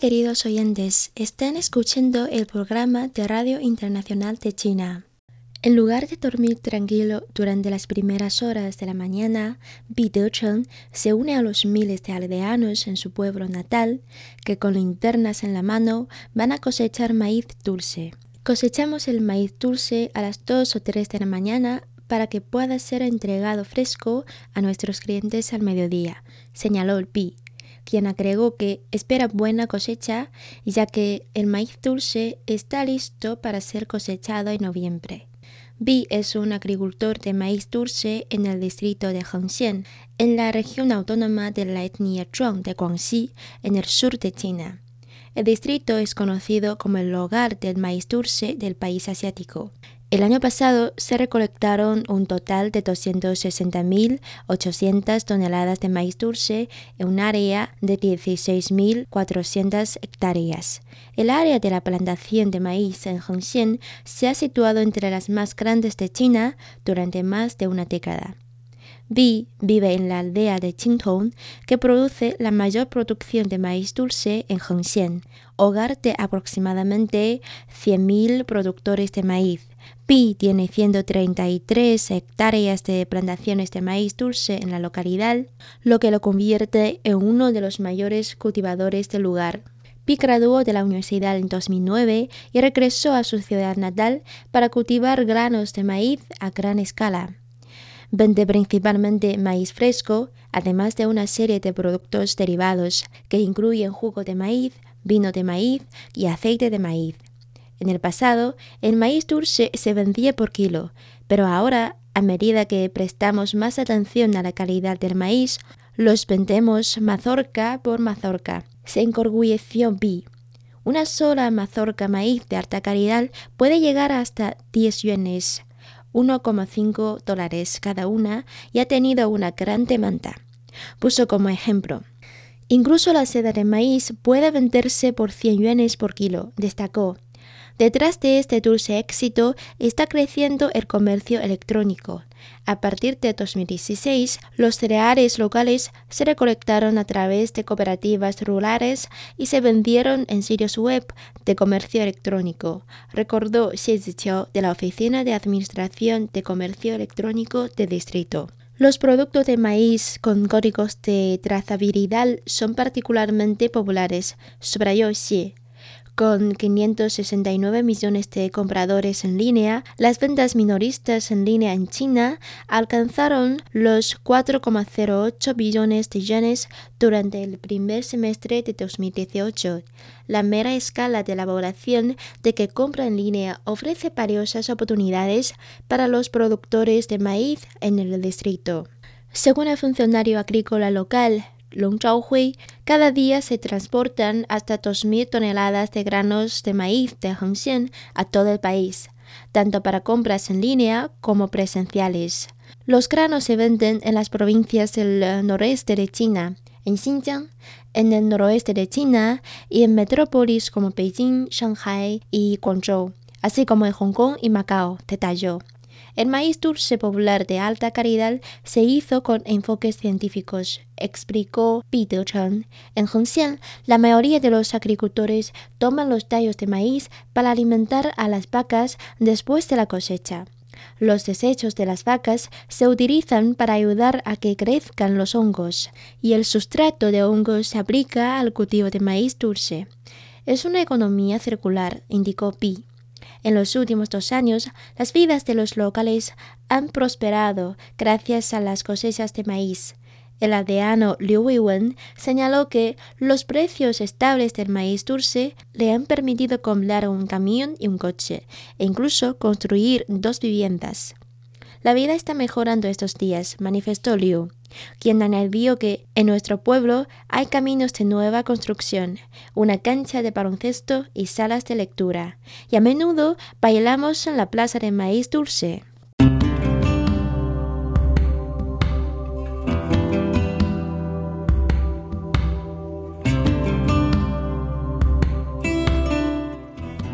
Queridos oyentes, están escuchando el programa de Radio Internacional de China. En lugar de dormir tranquilo durante las primeras horas de la mañana, Bi Decheng se une a los miles de aldeanos en su pueblo natal que con linternas en la mano van a cosechar maíz dulce. Cosechamos el maíz dulce a las 2 o 3 de la mañana para que pueda ser entregado fresco a nuestros clientes al mediodía, señaló el Bi quien agregó que espera buena cosecha ya que el maíz dulce está listo para ser cosechado en noviembre. Bi es un agricultor de maíz dulce en el distrito de Hengxian, en la región autónoma de la etnia Zhuang de Guangxi, en el sur de China. El distrito es conocido como el hogar del maíz dulce del país asiático. El año pasado se recolectaron un total de 260.800 toneladas de maíz dulce en un área de 16.400 hectáreas. El área de la plantación de maíz en Hengxian se ha situado entre las más grandes de China durante más de una década. Bi vive en la aldea de Qingtong, que produce la mayor producción de maíz dulce en Hengxian, hogar de aproximadamente 100.000 productores de maíz. Bi tiene 133 hectáreas de plantaciones de maíz dulce en la localidad, lo que lo convierte en uno de los mayores cultivadores del lugar. Pi graduó de la universidad en 2009 y regresó a su ciudad natal para cultivar granos de maíz a gran escala. Vende principalmente maíz fresco, además de una serie de productos derivados que incluyen jugo de maíz, vino de maíz y aceite de maíz. En el pasado, el maíz dulce se vendía por kilo, pero ahora, a medida que prestamos más atención a la calidad del maíz, los vendemos mazorca por mazorca. Se enorgulleció Bi. Una sola mazorca maíz de alta calidad puede llegar hasta 10 yuanes, 1,5 dólares cada una, y ha tenido una gran demanda. Puso como ejemplo. Incluso la seda de maíz puede venderse por 100 yuanes por kilo, destacó. Detrás de este dulce éxito está creciendo el comercio electrónico. A partir de 2016, los cereales locales se recolectaron a través de cooperativas rurales y se vendieron en sitios web de comercio electrónico, recordó Xie Ziqiao de la Oficina de Administración de Comercio Electrónico de Distrito. Los productos de maíz con códigos de trazabilidad son particularmente populares, subrayó Xie. Con 569 millones de compradores en línea, las ventas minoristas en línea en China alcanzaron los 4,08 billones de yuanes durante el primer semestre de 2018. La mera escala de la población de que compra en línea ofrece valiosas oportunidades para los productores de maíz en el distrito. Según el funcionario agrícola local, Long cada día se transportan hasta 2.000 toneladas de granos de maíz de Hengxian a todo el país, tanto para compras en línea como presenciales. Los granos se venden en las provincias del noreste de China, en Xinjiang, en el noroeste de China y en metrópolis como Beijing, Shanghai y Guangzhou, así como en Hong Kong y Macao, detalló. El maíz dulce popular de alta calidad se hizo con enfoques científicos, explicó Peter Chen. En Hengxian, la mayoría de los agricultores toman los tallos de maíz para alimentar a las vacas después de la cosecha. Los desechos de las vacas se utilizan para ayudar a que crezcan los hongos, y el sustrato de hongos se aplica al cultivo de maíz dulce. Es una economía circular, indicó Pi. En los últimos dos años, las vidas de los locales han prosperado gracias a las cosechas de maíz. El aldeano Liu Weiwen señaló que los precios estables del maíz dulce le han permitido comprar un camión y un coche, e incluso construir dos viviendas. La vida está mejorando estos días, manifestó Liu, quien añadió que en nuestro pueblo hay caminos de nueva construcción, una cancha de baloncesto y salas de lectura, y a menudo bailamos en la plaza de maíz dulce.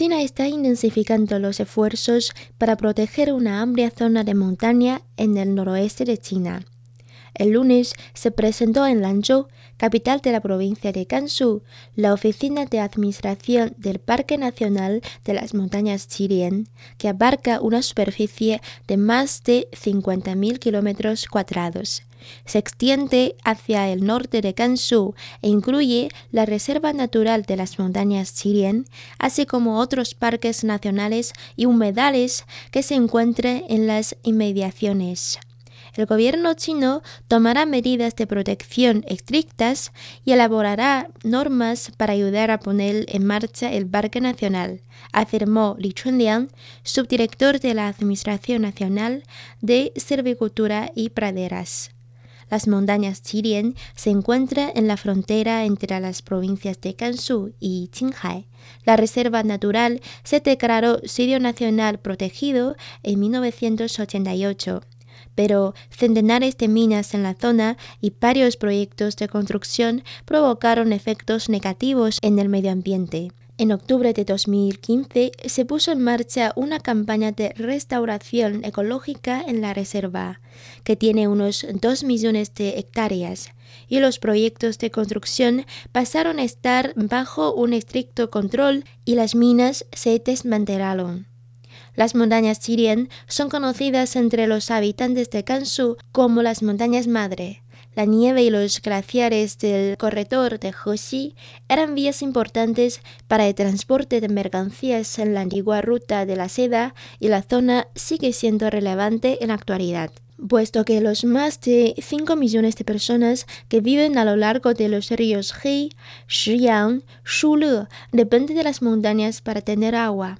China está intensificando los esfuerzos para proteger una amplia zona de montaña en el noroeste de China. El lunes se presentó en Lanzhou, capital de la provincia de Gansu, la oficina de administración del Parque Nacional de las Montañas Chirien, que abarca una superficie de más de 50.000 kilómetros cuadrados. Se extiende hacia el norte de Gansu e incluye la Reserva Natural de las Montañas Chirien, así como otros parques nacionales y humedales que se encuentran en las inmediaciones el gobierno chino tomará medidas de protección estrictas y elaborará normas para ayudar a poner en marcha el Parque Nacional, afirmó Li Chunliang, subdirector de la Administración Nacional de Silvicultura y Praderas. Las montañas Chirien se encuentran en la frontera entre las provincias de Gansu y Qinghai. La reserva natural se declaró sitio nacional protegido en 1988 pero centenares de minas en la zona y varios proyectos de construcción provocaron efectos negativos en el medio ambiente. En octubre de 2015 se puso en marcha una campaña de restauración ecológica en la reserva, que tiene unos 2 millones de hectáreas, y los proyectos de construcción pasaron a estar bajo un estricto control y las minas se desmantelaron. Las montañas Chirien son conocidas entre los habitantes de Gansu como las montañas madre. La nieve y los glaciares del corredor de Hexi eran vías importantes para el transporte de mercancías en la antigua ruta de la seda y la zona sigue siendo relevante en la actualidad puesto que los más de 5 millones de personas que viven a lo largo de los ríos Hei, Shiyang, Shule dependen de las montañas para tener agua.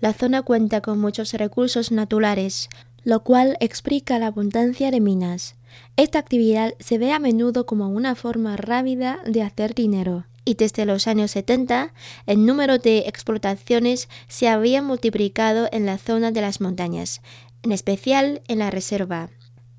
La zona cuenta con muchos recursos naturales, lo cual explica la abundancia de minas. Esta actividad se ve a menudo como una forma rápida de hacer dinero. Y desde los años 70, el número de explotaciones se había multiplicado en la zona de las montañas, en especial en la reserva.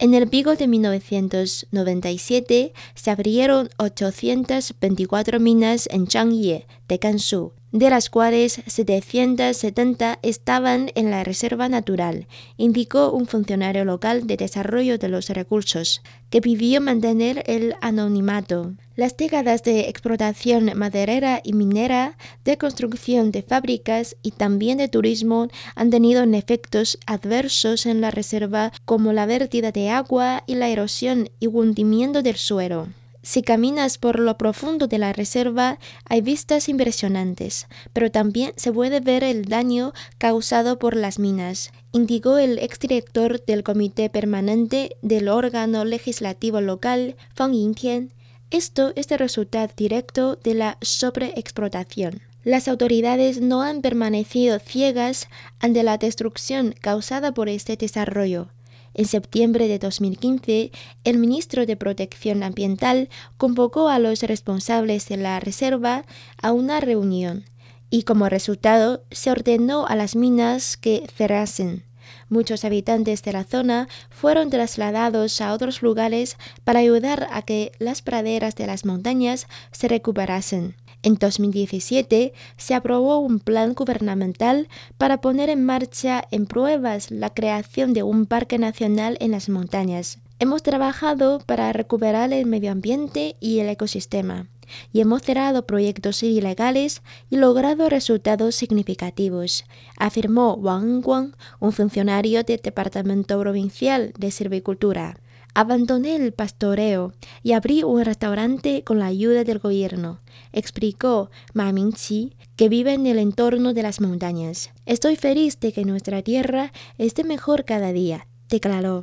En el pico de 1997 se abrieron 824 minas en Changye, de Gansu, de las cuales 770 estaban en la reserva natural, indicó un funcionario local de desarrollo de los recursos, que pidió mantener el anonimato. Las décadas de explotación maderera y minera, de construcción de fábricas y también de turismo han tenido efectos adversos en la reserva como la vertida de agua y la erosión y hundimiento del suelo. Si caminas por lo profundo de la reserva hay vistas impresionantes, pero también se puede ver el daño causado por las minas, indicó el exdirector del Comité Permanente del órgano legislativo local, Fang Yingtian. Esto es el resultado directo de la sobreexplotación. Las autoridades no han permanecido ciegas ante la destrucción causada por este desarrollo. En septiembre de 2015, el ministro de Protección Ambiental convocó a los responsables de la reserva a una reunión y como resultado se ordenó a las minas que cerrasen. Muchos habitantes de la zona fueron trasladados a otros lugares para ayudar a que las praderas de las montañas se recuperasen. En 2017 se aprobó un plan gubernamental para poner en marcha en pruebas la creación de un parque nacional en las montañas. Hemos trabajado para recuperar el medio ambiente y el ecosistema y hemos cerrado proyectos ilegales y logrado resultados significativos, afirmó Wang Guang, un funcionario del Departamento Provincial de Silvicultura. Abandoné el pastoreo y abrí un restaurante con la ayuda del gobierno, explicó Ma Mingqi, que vive en el entorno de las montañas. Estoy feliz de que nuestra tierra esté mejor cada día, declaró.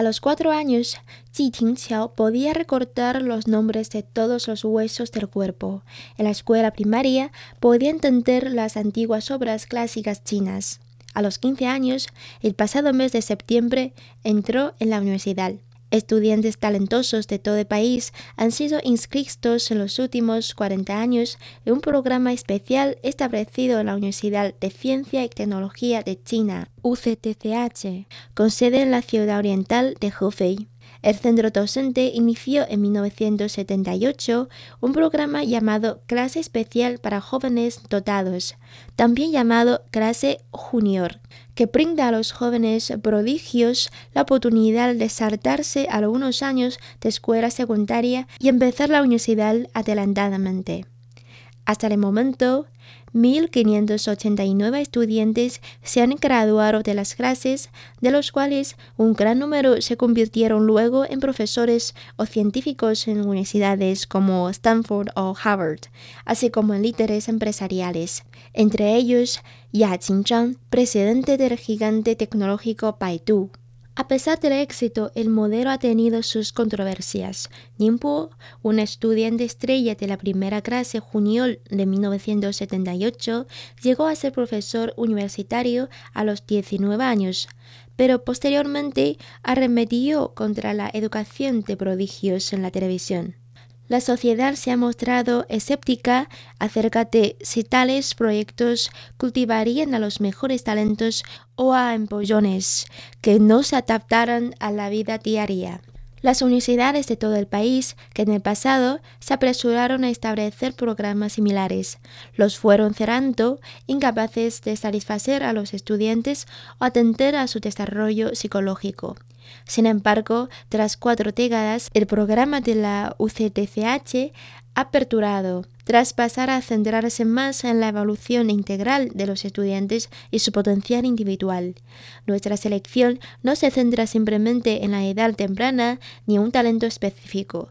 A los cuatro años, Ji Tingqiao podía recortar los nombres de todos los huesos del cuerpo. En la escuela primaria podía entender las antiguas obras clásicas chinas. A los 15 años, el pasado mes de septiembre, entró en la universidad. Estudiantes talentosos de todo el país han sido inscritos en los últimos 40 años en un programa especial establecido en la Universidad de Ciencia y Tecnología de China, UCTCH, con sede en la ciudad oriental de Hefei. El centro docente inició en 1978 un programa llamado Clase Especial para Jóvenes Dotados, también llamado Clase Junior, que brinda a los jóvenes prodigios la oportunidad de saltarse algunos años de escuela secundaria y empezar la universidad adelantadamente. Hasta el momento, 1.589 estudiantes se han graduado de las clases, de los cuales un gran número se convirtieron luego en profesores o científicos en universidades como Stanford o Harvard, así como en líderes empresariales. Entre ellos, Ya Qingzhang, presidente del gigante tecnológico Baidu. A pesar del éxito, el modelo ha tenido sus controversias. Ningbo, un estudiante estrella de la primera clase junior de 1978, llegó a ser profesor universitario a los 19 años, pero posteriormente arremetió contra la educación de prodigios en la televisión la sociedad se ha mostrado escéptica acerca de si tales proyectos cultivarían a los mejores talentos o a empollones que no se adaptaran a la vida diaria. Las universidades de todo el país, que en el pasado se apresuraron a establecer programas similares, los fueron cerrando, incapaces de satisfacer a los estudiantes o atender a su desarrollo psicológico. Sin embargo, tras cuatro décadas, el programa de la UCTCH ha perdurado, tras pasar a centrarse más en la evolución integral de los estudiantes y su potencial individual. Nuestra selección no se centra simplemente en la edad temprana ni un talento específico.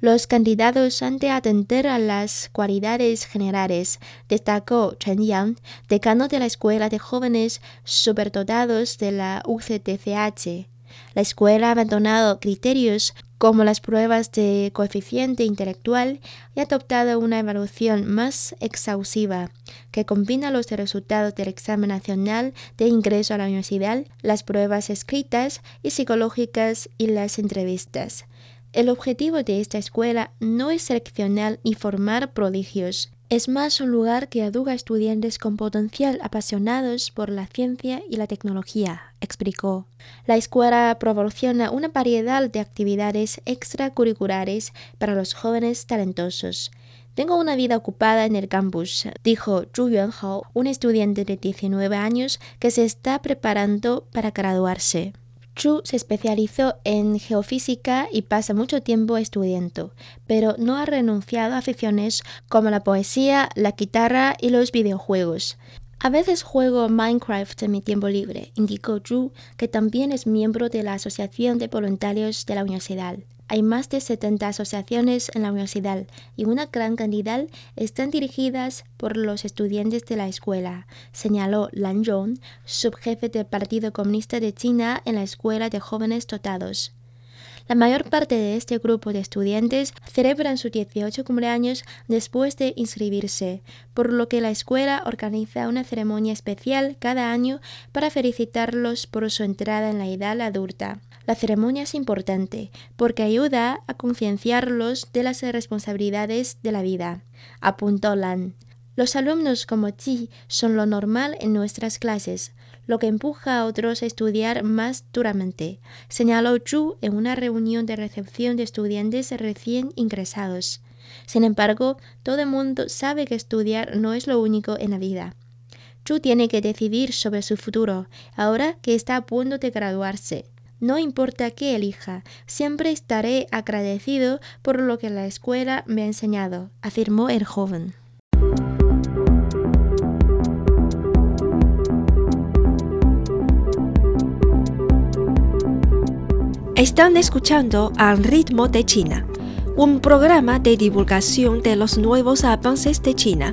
Los candidatos han de atender a las cualidades generales, destacó Chen Yang, decano de la Escuela de Jóvenes Superdotados de la UCTCH. La escuela ha abandonado criterios como las pruebas de coeficiente intelectual y ha adoptado una evaluación más exhaustiva que combina los resultados del examen nacional de ingreso a la universidad, las pruebas escritas y psicológicas y las entrevistas. El objetivo de esta escuela no es seleccionar ni formar prodigios, es más un lugar que educa a estudiantes con potencial apasionados por la ciencia y la tecnología, explicó. La escuela proporciona una variedad de actividades extracurriculares para los jóvenes talentosos. Tengo una vida ocupada en el campus, dijo Zhu Yuanhao, un estudiante de 19 años que se está preparando para graduarse. Chu se especializó en geofísica y pasa mucho tiempo estudiando, pero no ha renunciado a aficiones como la poesía, la guitarra y los videojuegos. A veces juego Minecraft en mi tiempo libre, indicó Chu, que también es miembro de la Asociación de Voluntarios de la Universidad. Hay más de 70 asociaciones en la universidad y una gran cantidad están dirigidas por los estudiantes de la escuela, señaló Lan Zhong, subjefe del Partido Comunista de China en la Escuela de Jóvenes Dotados. La mayor parte de este grupo de estudiantes celebran su 18 cumpleaños después de inscribirse, por lo que la escuela organiza una ceremonia especial cada año para felicitarlos por su entrada en la edad adulta. La ceremonia es importante porque ayuda a concienciarlos de las responsabilidades de la vida, apuntó Lan. Los alumnos como Chi son lo normal en nuestras clases, lo que empuja a otros a estudiar más duramente, señaló Zhu en una reunión de recepción de estudiantes recién ingresados. Sin embargo, todo el mundo sabe que estudiar no es lo único en la vida. Chu tiene que decidir sobre su futuro, ahora que está a punto de graduarse. No importa qué elija, siempre estaré agradecido por lo que la escuela me ha enseñado, afirmó el joven. Están escuchando Al ritmo de China, un programa de divulgación de los nuevos avances de China,